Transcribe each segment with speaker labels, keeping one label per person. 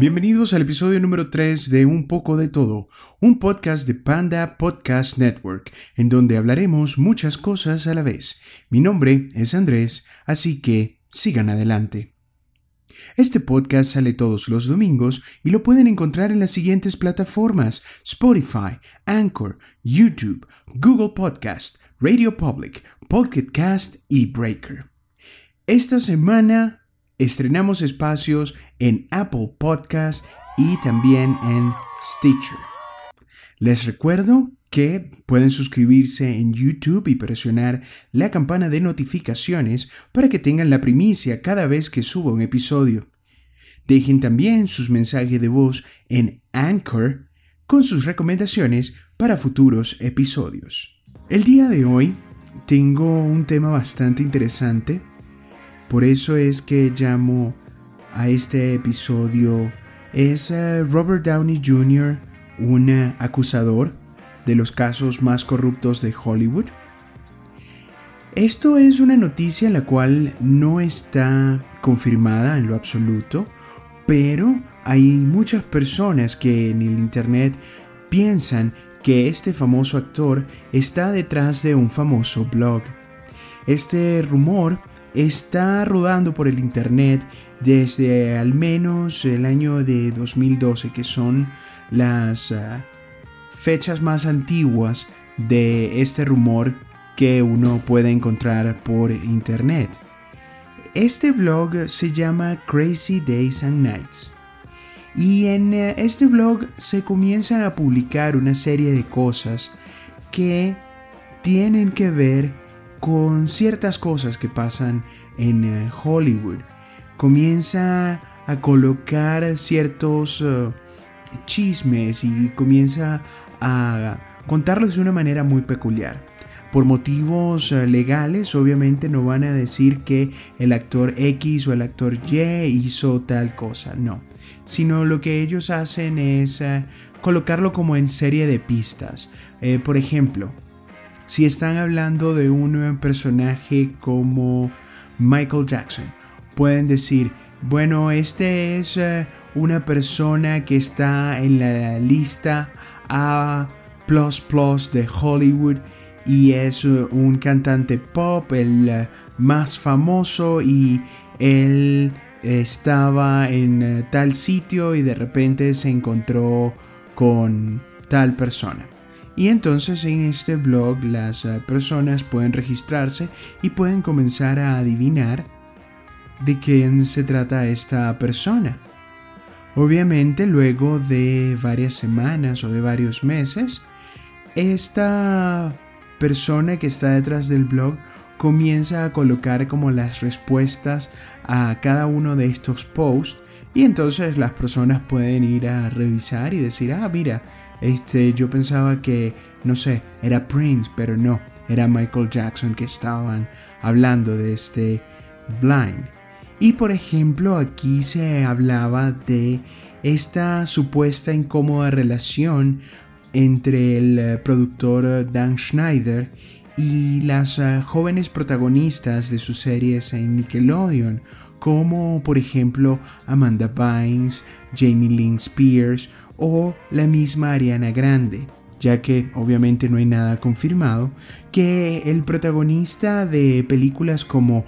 Speaker 1: Bienvenidos al episodio número 3 de Un poco de todo, un podcast de Panda Podcast Network, en donde hablaremos muchas cosas a la vez. Mi nombre es Andrés, así que sigan adelante. Este podcast sale todos los domingos y lo pueden encontrar en las siguientes plataformas: Spotify, Anchor, YouTube, Google Podcast, Radio Public, Pocket Cast y Breaker. Esta semana estrenamos espacios en Apple Podcast y también en Stitcher. Les recuerdo que pueden suscribirse en YouTube y presionar la campana de notificaciones para que tengan la primicia cada vez que suba un episodio. Dejen también sus mensajes de voz en Anchor con sus recomendaciones para futuros episodios. El día de hoy tengo un tema bastante interesante por eso es que llamo a este episodio ¿Es eh, Robert Downey Jr. un eh, acusador de los casos más corruptos de Hollywood? Esto es una noticia la cual no está confirmada en lo absoluto, pero hay muchas personas que en el Internet piensan que este famoso actor está detrás de un famoso blog. Este rumor está rodando por el Internet desde al menos el año de 2012, que son las ah, fechas más antiguas de este rumor que uno puede encontrar por Internet. Este blog se llama Crazy Days and Nights. Y en eh, este blog se comienzan a publicar una serie de cosas que tienen que ver con ciertas cosas que pasan en eh, Hollywood. Comienza a colocar ciertos eh, chismes y comienza a contarlos de una manera muy peculiar. Por motivos eh, legales, obviamente no van a decir que el actor X o el actor Y hizo tal cosa, no. Sino lo que ellos hacen es colocarlo como en serie de pistas. por ejemplo, si están hablando de un personaje como Michael Jackson, pueden decir, bueno, este es eh, una persona que está en la lista A de Hollywood y es eh, un cantante pop, el eh, más famoso y él estaba en tal sitio y de repente se encontró con tal persona. Y entonces en este blog las eh, personas pueden registrarse y pueden comenzar a adivinar de quién se trata esta persona. Obviamente luego de varias semanas o de varios meses, esta persona que está detrás del blog comienza a colocar como las respuestas a cada uno de estos posts y entonces las personas pueden ir a revisar y decir, ah, mira, este, yo pensaba que, no sé, era Prince, pero no, era Michael Jackson que estaban hablando de este Blind. Y por ejemplo, aquí se hablaba de esta supuesta incómoda relación entre el eh, productor Dan Schneider y las eh, jóvenes protagonistas de sus series en Nickelodeon, como por ejemplo Amanda Bynes, Jamie Lynn Spears o la misma Ariana Grande, ya que obviamente no hay nada confirmado que el protagonista de películas como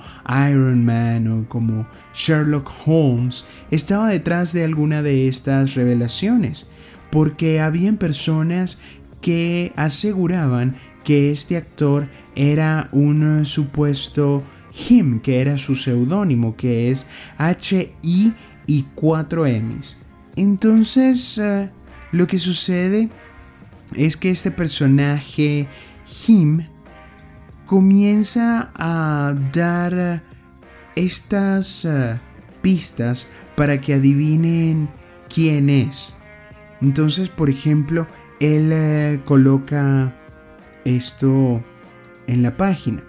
Speaker 1: Iron Man o como Sherlock Holmes estaba detrás de alguna de estas revelaciones, porque habían personas que aseguraban que este actor era un supuesto him, que era su seudónimo, que es H-I y 4 M's. Entonces, eh, lo que sucede es que este personaje, Him, comienza a dar estas eh, pistas para que adivinen quién es. Entonces, por ejemplo, él eh, coloca esto en la página.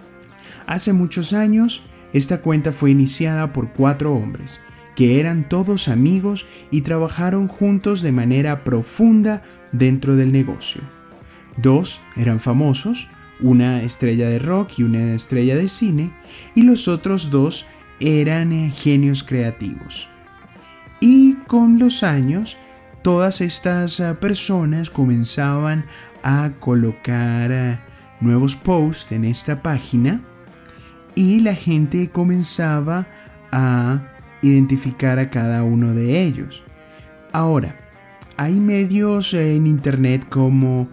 Speaker 1: Hace muchos años, esta cuenta fue iniciada por cuatro hombres que eran todos amigos y trabajaron juntos de manera profunda dentro del negocio. Dos eran famosos, una estrella de rock y una estrella de cine, y los otros dos eran genios creativos. Y con los años, todas estas ah, personas comenzaban a colocar ah, nuevos posts en esta página y la gente comenzaba a identificar a cada uno de ellos. Ahora, hay medios en internet como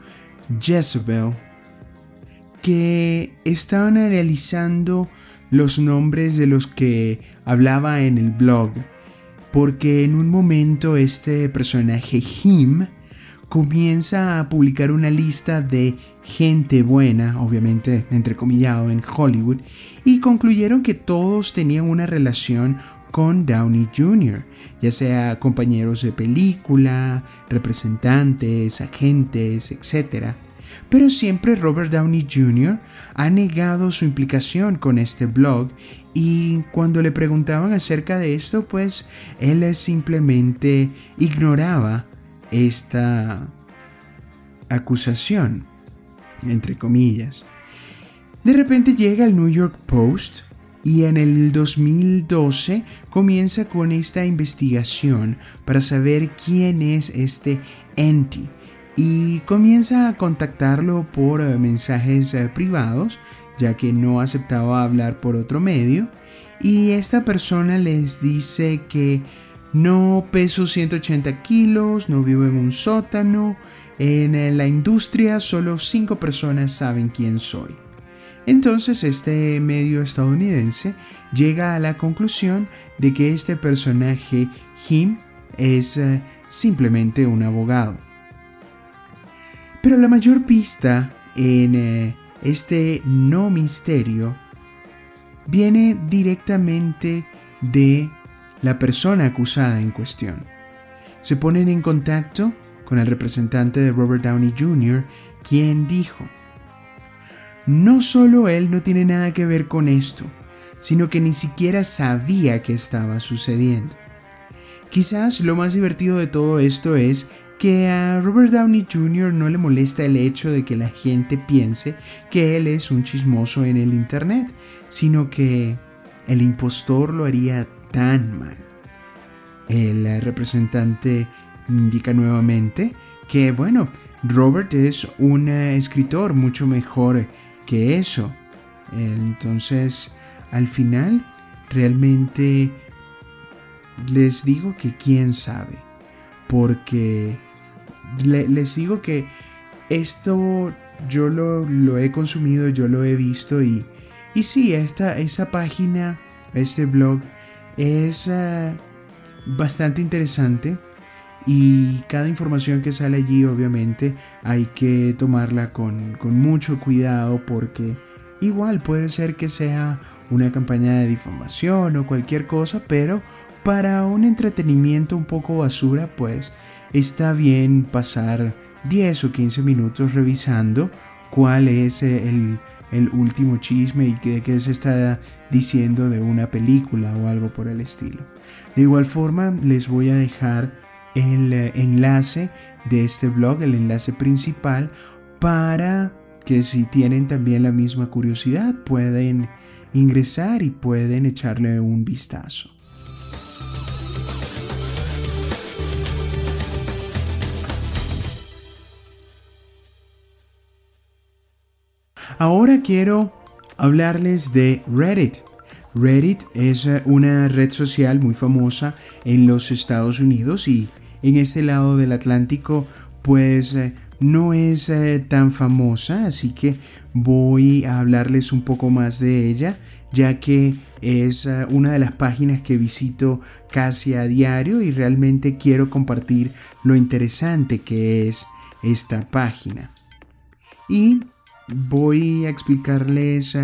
Speaker 1: Jezebel que estaban analizando los nombres de los que hablaba en el blog, porque en un momento este personaje Jim comienza a publicar una lista de gente buena, obviamente entrecomillado en Hollywood, y concluyeron que todos tenían una relación con Downey Jr., ya sea compañeros de película, representantes, agentes, etc. Pero siempre Robert Downey Jr. ha negado su implicación con este blog y cuando le preguntaban acerca de esto, pues él simplemente ignoraba esta acusación, entre comillas. De repente llega el New York Post y en el 2012 comienza con esta investigación para saber quién es este enti y comienza a contactarlo por eh, mensajes eh, privados ya que no aceptaba hablar por otro medio. Y esta persona les dice que no peso 180 kilos, no vivo en un sótano, en eh, la industria solo 5 personas saben quién soy. Entonces este medio estadounidense llega a la conclusión de que este personaje Jim es eh, simplemente un abogado. Pero la mayor pista en eh, este no misterio viene directamente de la persona acusada en cuestión. Se ponen en contacto con el representante de Robert Downey Jr., quien dijo, no solo él no tiene nada que ver con esto, sino que ni siquiera sabía que estaba sucediendo. Quizás lo más divertido de todo esto es que a Robert Downey Jr. no le molesta el hecho de que la gente piense que él es un chismoso en el Internet, sino que el impostor lo haría tan mal. El representante indica nuevamente que, bueno, Robert es un escritor mucho mejor que eso. Entonces, al final, realmente les digo que quién sabe. Porque les digo que esto yo lo, he consumido, yo lo he visto y, y sí, esta, esta página, este blog es eh, bastante interesante y cada información que sale allí obviamente hay que tomarla con, con mucho cuidado porque igual puede ser que sea una campaña de difamación o cualquier cosa, pero para un entretenimiento un poco basura, pues está bien pasar 10 o 15 minutos revisando cuál es el, el último chisme y de qué se está diciendo de una película o algo por el estilo. De igual forma, les voy a dejar el eh, enlace de este blog, el enlace principal, para que si tienen también la misma curiosidad pueden ingresar y pueden echarle un vistazo. Ahora quiero hablarles de Reddit. Reddit es eh, una red social muy famosa en los Estados Unidos y en este lado del Atlántico pues eh, no es eh, tan famosa, así que voy a hablarles un poco más de ella, ya que es una de las páginas que visito casi a diario y realmente quiero compartir lo interesante que es esta página. Y voy a explicarles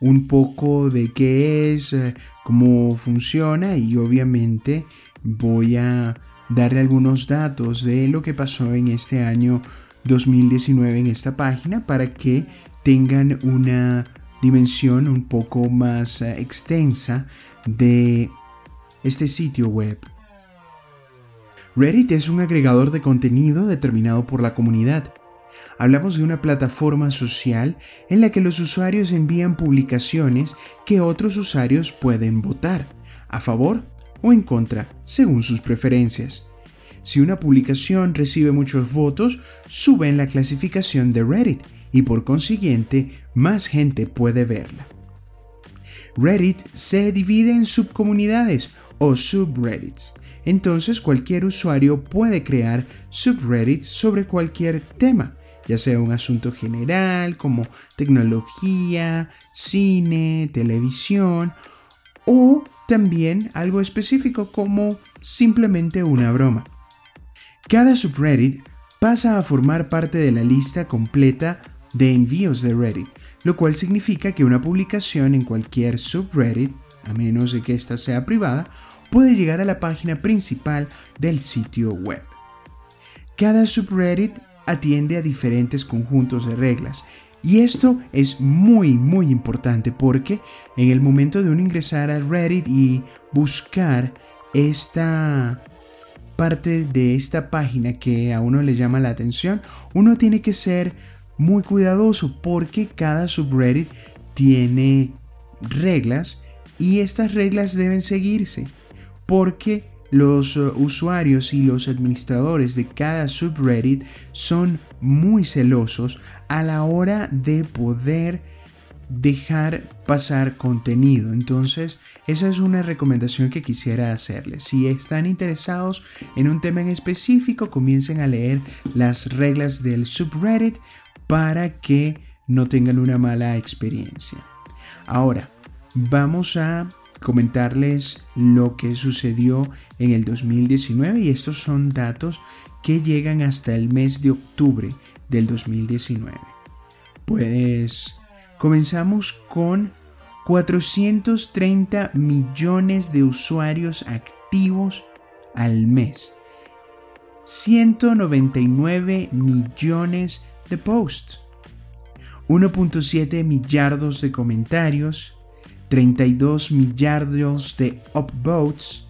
Speaker 1: un poco de qué es, eh, cómo funciona y obviamente voy a darle algunos datos de lo que pasó en este año 2019 en esta página para que tengan una dimensión un poco más eh, extensa de este sitio web. Reddit es un agregador de contenido determinado por la comunidad Hablamos de una plataforma social en la que los usuarios envían publicaciones que otros usuarios pueden votar, a favor o en contra, según sus preferencias. Si una publicación recibe muchos votos, sube en la clasificación de Reddit y por consiguiente más gente puede verla. Reddit se divide en subcomunidades o subreddits. Entonces cualquier usuario puede crear subreddits sobre cualquier tema, ya sea un asunto general como tecnología, cine, televisión o también algo específico como simplemente una broma. Cada subreddit pasa a formar parte de la lista completa de envíos de Reddit, lo cual significa que una publicación en cualquier subreddit, a menos de que ésta sea privada, puede llegar a la página principal del sitio web. Cada subreddit atiende a diferentes conjuntos de reglas y esto es muy muy importante porque en el momento de uno ingresar al Reddit y buscar esta parte de esta página que a uno le llama la atención, uno tiene que ser muy cuidadoso porque cada subreddit tiene reglas y estas reglas deben seguirse porque los uh, usuarios y los administradores de cada subreddit son muy celosos a la hora de poder dejar pasar contenido. Entonces, esa es una recomendación que quisiera hacerles. Si están interesados en un tema en específico, comiencen a leer las reglas del subreddit para que no tengan una mala experiencia. Ahora, vamos a comentarles lo que sucedió en el 2019 y estos son datos que llegan hasta el mes de octubre del 2019. Pues comenzamos con 430 millones de usuarios activos al mes. 199 millones de posts. 1.7 millardos de comentarios. 32 millardos de upvotes.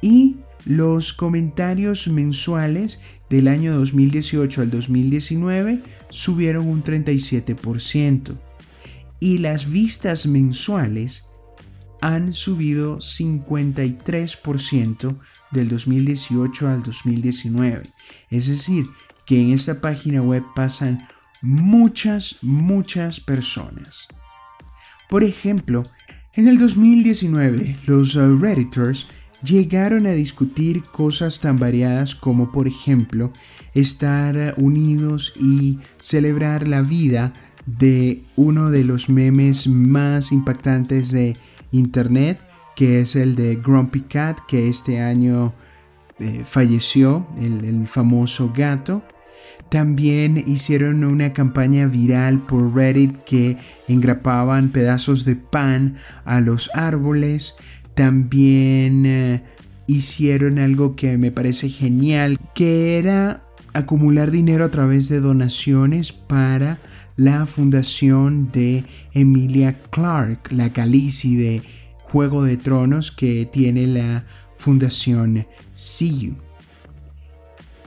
Speaker 1: Y los comentarios mensuales del año 2018 al 2019 subieron un 37% y las vistas mensuales han subido 53% del 2018 al 2019. Es decir, que en esta página web pasan muchas, muchas personas. Por ejemplo, en el 2019 los Redditors llegaron a discutir cosas tan variadas como por ejemplo estar unidos y celebrar la vida de uno de los memes más impactantes de internet, que es el de Grumpy Cat, que este año eh, falleció, el famoso gato. También hicieron una campaña viral por Reddit que engrapaban pedazos de pan a los árboles. También eh, hicieron algo que me parece genial, que era acumular dinero a través de donaciones para la fundación de Emilia Clark, la Calici de Juego de Tronos que tiene la fundación CU.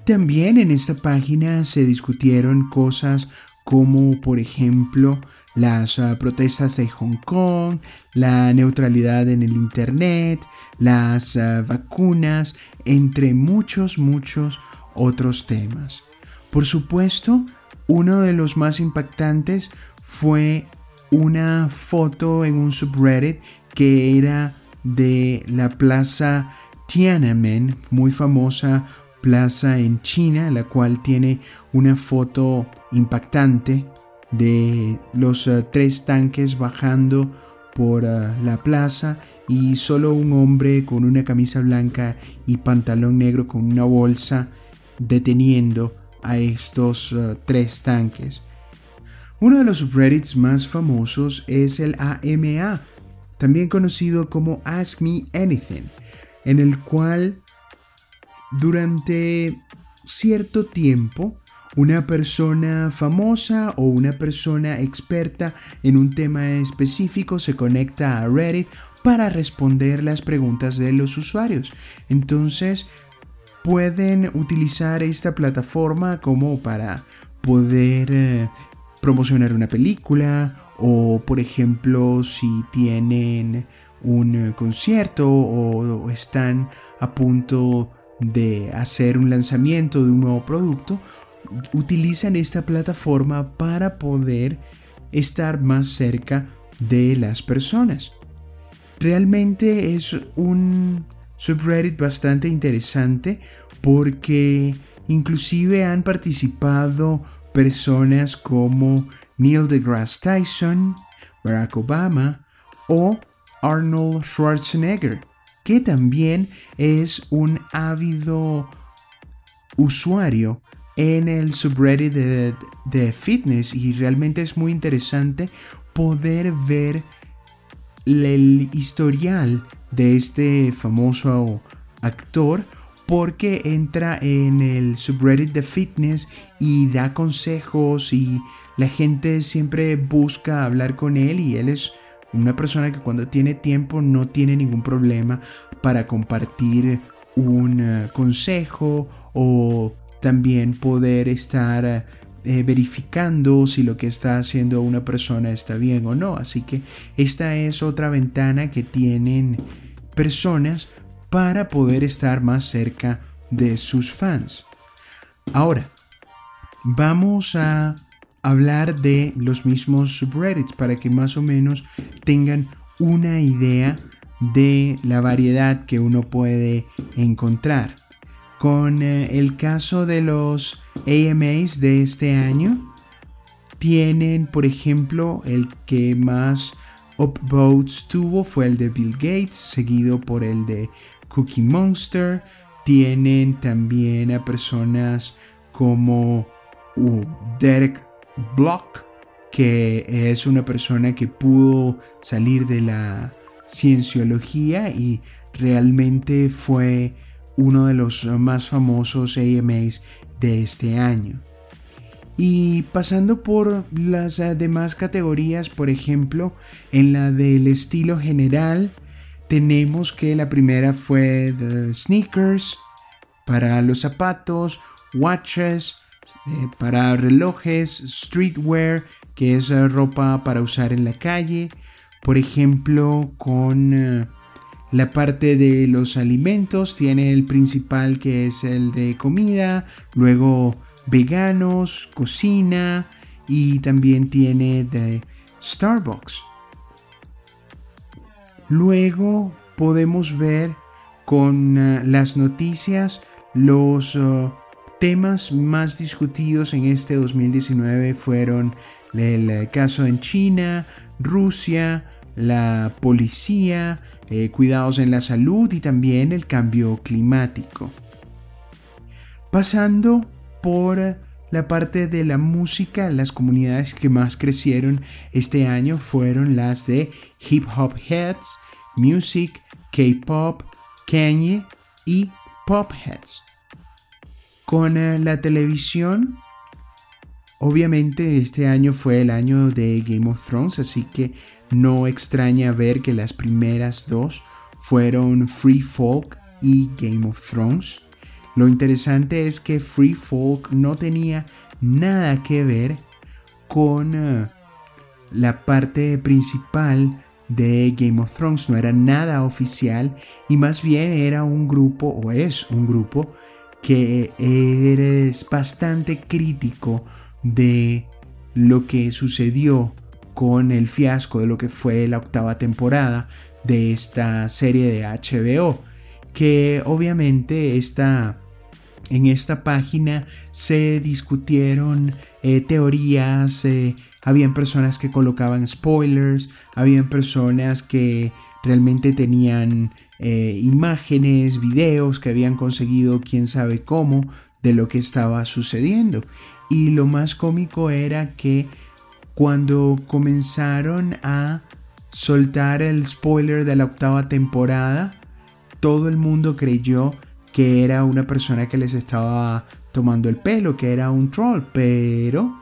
Speaker 1: También en esta página se discutieron cosas como por ejemplo las ah, protestas de Hong Kong, la neutralidad en el Internet, las ah, vacunas, entre muchos, muchos otros temas. Por supuesto, uno de los más impactantes fue una foto en un subreddit que era de la plaza Tiananmen, muy famosa plaza en China, la cual tiene una foto impactante de los eh, tres tanques bajando por eh, la plaza y solo un hombre con una camisa blanca y pantalón negro con una bolsa deteniendo a estos uh, tres tanques. Uno de los subreddits más famosos es el AMA, también conocido como Ask Me Anything, en el cual durante cierto tiempo una persona famosa o una persona experta en un tema específico se conecta a Reddit para responder las preguntas de los usuarios. Entonces, pueden utilizar esta plataforma como para poder eh, promocionar una película o por ejemplo si tienen un eh, concierto o están a punto de hacer un lanzamiento de un nuevo producto, utilizan esta plataforma para poder estar más cerca de las personas. Realmente es un subreddit bastante interesante porque inclusive han participado personas como Neil deGrasse Tyson, Barack Obama o Arnold Schwarzenegger, que también es un ávido usuario en el subreddit de, fitness. Y realmente es muy interesante poder ver el historial de este famoso actor porque entra en el subreddit de fitness y da consejos y la gente siempre busca hablar con él y él es una persona que cuando tiene tiempo no tiene ningún problema para compartir un eh, consejo o también poder estar eh, verificando si lo que está haciendo una persona está bien o no. Así que esta es otra ventana que tienen personas para poder estar más cerca de sus fans. Ahora, vamos a hablar de los mismos subreddits para que más o menos tengan una idea de la variedad que uno puede encontrar. Con eh, el caso de los AMAs de este año, tienen, por ejemplo, el que más upvotes tuvo fue el de Bill Gates, seguido por el de Cookie Monster. Tienen también a personas como uh, Derek Block, que es una persona que pudo salir de la cienciología y realmente fue uno de los más famosos AMAs de este año. Y pasando por las demás categorías, por ejemplo, en la del estilo general, tenemos que la primera fue de sneakers, para los zapatos, watches, eh, para relojes, streetwear, que es eh, ropa para usar en la calle, por ejemplo, con eh, la parte de los alimentos, tiene el principal que es el de comida, luego veganos, cocina y también tiene de Starbucks. Luego podemos ver con las noticias los temas más discutidos en este 2019 fueron el caso en China, Rusia, la policía, eh, cuidados en la salud y también el cambio climático. Pasando por la parte de la música, las comunidades que más crecieron este año fueron las de Hip Hop Heads, Music, K-Pop, Kanye y Pop Heads. Con eh, la televisión, obviamente este año fue el año de Game of Thrones, así que no extraña ver que las primeras dos fueron Free Folk y Game of Thrones. Lo interesante es que Free Folk no tenía nada que ver con eh, la parte principal de Game of Thrones, no era nada oficial y más bien era un grupo o es un grupo que eres bastante crítico de lo que sucedió con el fiasco de lo que fue la octava temporada de esta serie de HBO, que obviamente está en esta página se discutieron eh, teorías, eh, habían personas que colocaban spoilers, habían personas que realmente tenían eh, imágenes, videos que habían conseguido quién sabe cómo de lo que estaba sucediendo. Y lo más cómico era que cuando comenzaron a soltar el spoiler de la octava temporada, todo el mundo creyó que era una persona que les estaba tomando el pelo, que era un troll, pero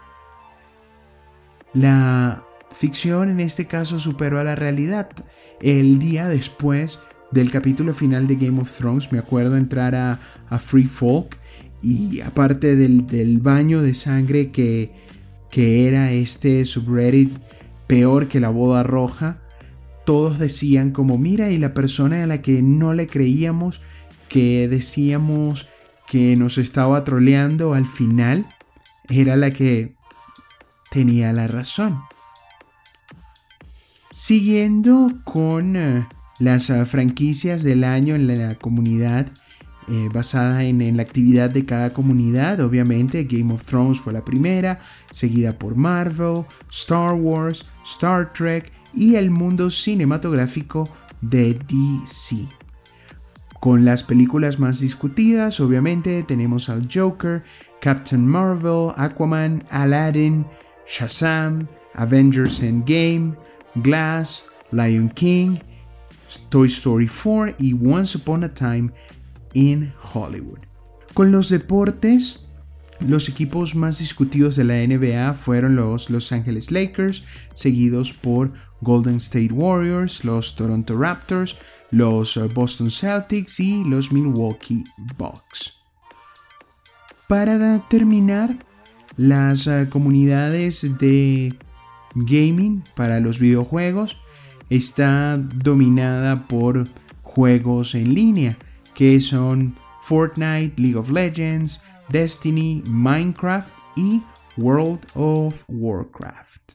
Speaker 1: la ficción en este caso superó a la realidad. El día después del capítulo final de Game of Thrones, me acuerdo entrar a, Free Folk y aparte del, baño de sangre que, que era este subreddit peor que la boda roja, todos decían como, mira, y la persona a la que no le creíamos, que decíamos que nos estaba troleando al final, era la que tenía la razón. Siguiendo con eh, las ah, franquicias del año en la comunidad, eh, basada en, en, la actividad de cada comunidad. Obviamente Game of Thrones fue la primera, seguida por Marvel, Star Wars, Star Trek y el mundo cinematográfico de DC. Con las películas más discutidas, obviamente tenemos al Joker, Captain Marvel, Aquaman, Aladdin, Shazam, Avengers Endgame, Glass, Lion King, Toy Story 4 y Once Upon a Time in Hollywood. Con los deportes, los equipos más discutidos de la NBA fueron los Los Angeles Lakers, seguidos por Golden State Warriors, los Toronto Raptors, los uh, Boston Celtics y los Milwaukee Bucks. Para terminar, las uh, comunidades de gaming para los videojuegos está dominada por juegos en línea que son Fortnite, League of Legends, Destiny, Minecraft y World of Warcraft.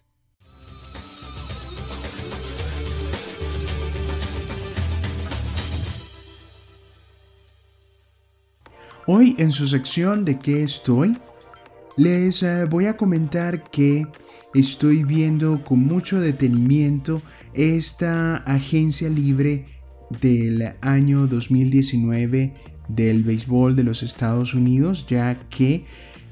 Speaker 1: Hoy en su sección de qué estoy, les eh, voy a comentar que estoy viendo con mucho detenimiento esta agencia libre del año 2019 del béisbol de los Estados Unidos, ya que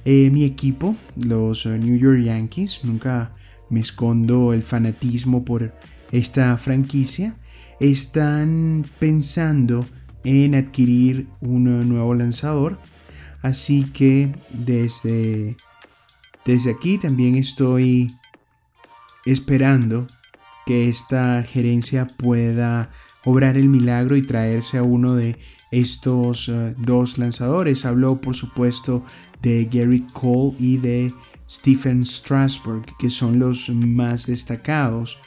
Speaker 1: eh, mi equipo, los eh, New York Yankees, nunca me escondo el fanatismo por esta franquicia, están pensando en adquirir un nuevo lanzador. Así que desde, desde aquí también estoy esperando que esta gerencia pueda obrar el milagro y traerse a uno de estos eh, dos lanzadores. Habló por supuesto de Gary Cole y de Stephen Strasburg, que son los más destacados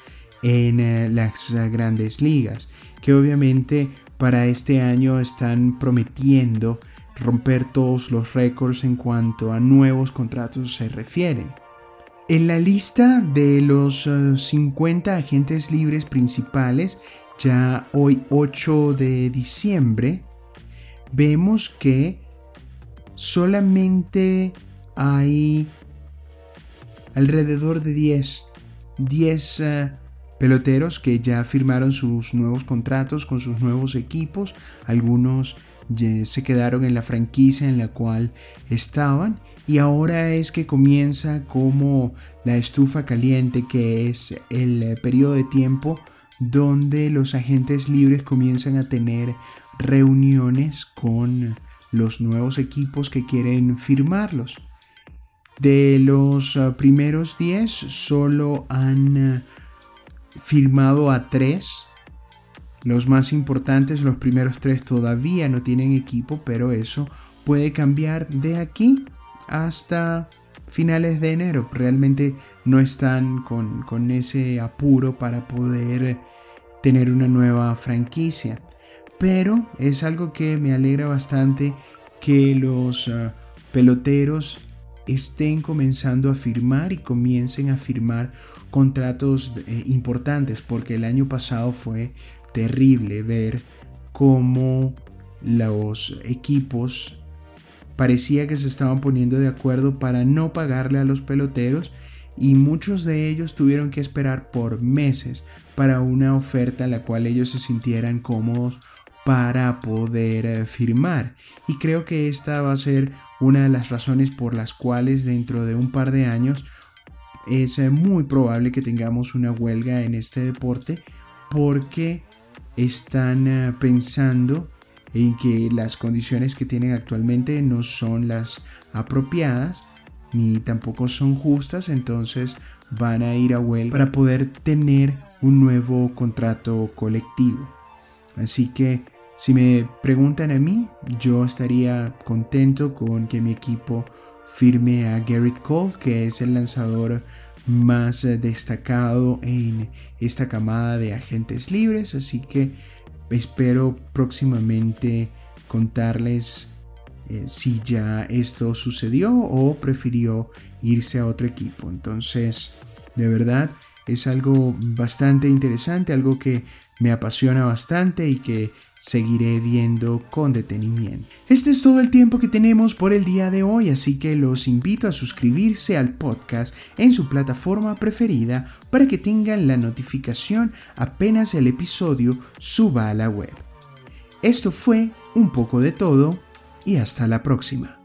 Speaker 1: en eh, las grandes ligas, que obviamente para este año están prometiendo romper todos los récords en cuanto a nuevos contratos se refieren. En la lista de los 50 eh, agentes libres principales, ya hoy 8 de diciembre, vemos que solamente hay alrededor de 10, 10 uh, peloteros que ya firmaron sus nuevos contratos con sus nuevos equipos. Algunos se quedaron en la franquicia en la cual estaban y ahora es que comienza como la estufa caliente que es el eh, periodo de tiempo donde los agentes libres comienzan a tener reuniones con los nuevos equipos que quieren firmarlos. De los uh, primeros 10 solo han uh, firmado a tres. Los más importantes, los primeros tres todavía no tienen equipo, pero eso puede cambiar de aquí hasta finales de enero. Realmente no están con, con ese apuro para poder tener una nueva franquicia. Pero es algo que me alegra bastante que los uh, peloteros estén comenzando a firmar y comiencen a firmar contratos eh, importantes porque el año pasado fue terrible ver cómo los equipos parecía que se estaban poniendo de acuerdo para no pagarle a los peloteros y muchos de ellos tuvieron que esperar por meses para una oferta en la cual ellos se sintieran cómodos para poder eh, firmar. Y creo que esta va a ser una de las razones por las cuales dentro de un par de años es eh, muy probable que tengamos una huelga en este deporte porque están eh, pensando en que las condiciones que tienen actualmente no son las apropiadas ni tampoco son justas, entonces van a ir a huelga para poder tener un nuevo contrato colectivo. Así que si me preguntan a mí, yo estaría contento con que mi equipo firme a Garrett Cole, que es el lanzador más destacado en esta camada de agentes libres, así que espero próximamente contarles eh, si ya esto sucedió o prefirió irse a otro equipo. Entonces, de verdad, es algo bastante interesante, algo que me apasiona bastante y que seguiré viendo con detenimiento. Este es todo el tiempo que tenemos por el día de hoy, así que los invito a suscribirse al podcast en su plataforma preferida para que tengan la notificación apenas el episodio suba a la web. Esto fue un poco de todo y hasta la próxima.